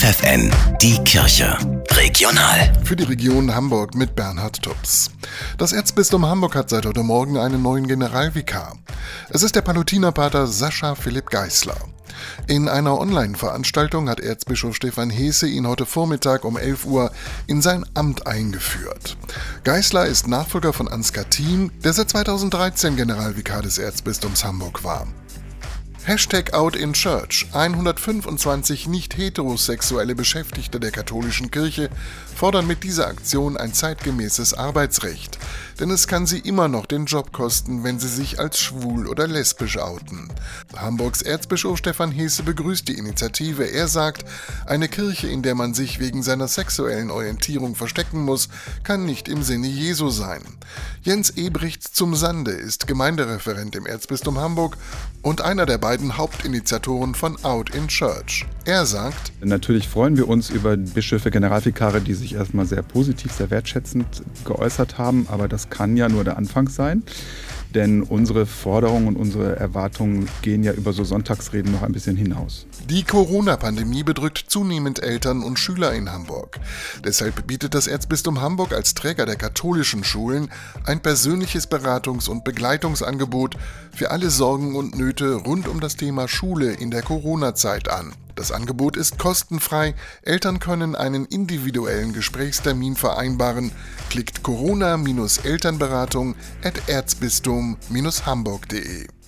FFN, die Kirche. Regional. Für die Region Hamburg mit Bernhard Tubbs. Das Erzbistum Hamburg hat seit heute Morgen einen neuen Generalvikar. Es ist der Palutinerpater Sascha Philipp Geißler. In einer Online-Veranstaltung hat Erzbischof Stefan Heese ihn heute Vormittag um 11 Uhr in sein Amt eingeführt. Geißler ist Nachfolger von Ansgar Thiem, der seit 2013 Generalvikar des Erzbistums Hamburg war. Hashtag Out in Church. 125 nicht heterosexuelle Beschäftigte der katholischen Kirche fordern mit dieser Aktion ein zeitgemäßes Arbeitsrecht. Denn es kann sie immer noch den Job kosten, wenn sie sich als schwul oder lesbisch outen. Hamburgs Erzbischof Stefan Hesse begrüßt die Initiative. Er sagt, eine Kirche, in der man sich wegen seiner sexuellen Orientierung verstecken muss, kann nicht im Sinne Jesu sein. Jens Ebricht zum Sande ist Gemeindereferent im Erzbistum Hamburg und einer der beiden Hauptinitiatoren von Out in Church. Er sagt, Natürlich freuen wir uns über Bischöfe, Generalvikare, die sich erstmal sehr positiv, sehr wertschätzend geäußert haben, aber das kann ja nur der Anfang sein. Denn unsere Forderungen und unsere Erwartungen gehen ja über so Sonntagsreden noch ein bisschen hinaus. Die Corona-Pandemie bedrückt zunehmend Eltern und Schüler in Hamburg. Deshalb bietet das Erzbistum Hamburg als Träger der katholischen Schulen ein persönliches Beratungs- und Begleitungsangebot für alle Sorgen und Nöte rund um das Thema Schule in der Corona-Zeit an. Das Angebot ist kostenfrei. Eltern können einen individuellen Gesprächstermin vereinbaren. Klickt Corona-Elternberatung at erzbistum-hamburg.de.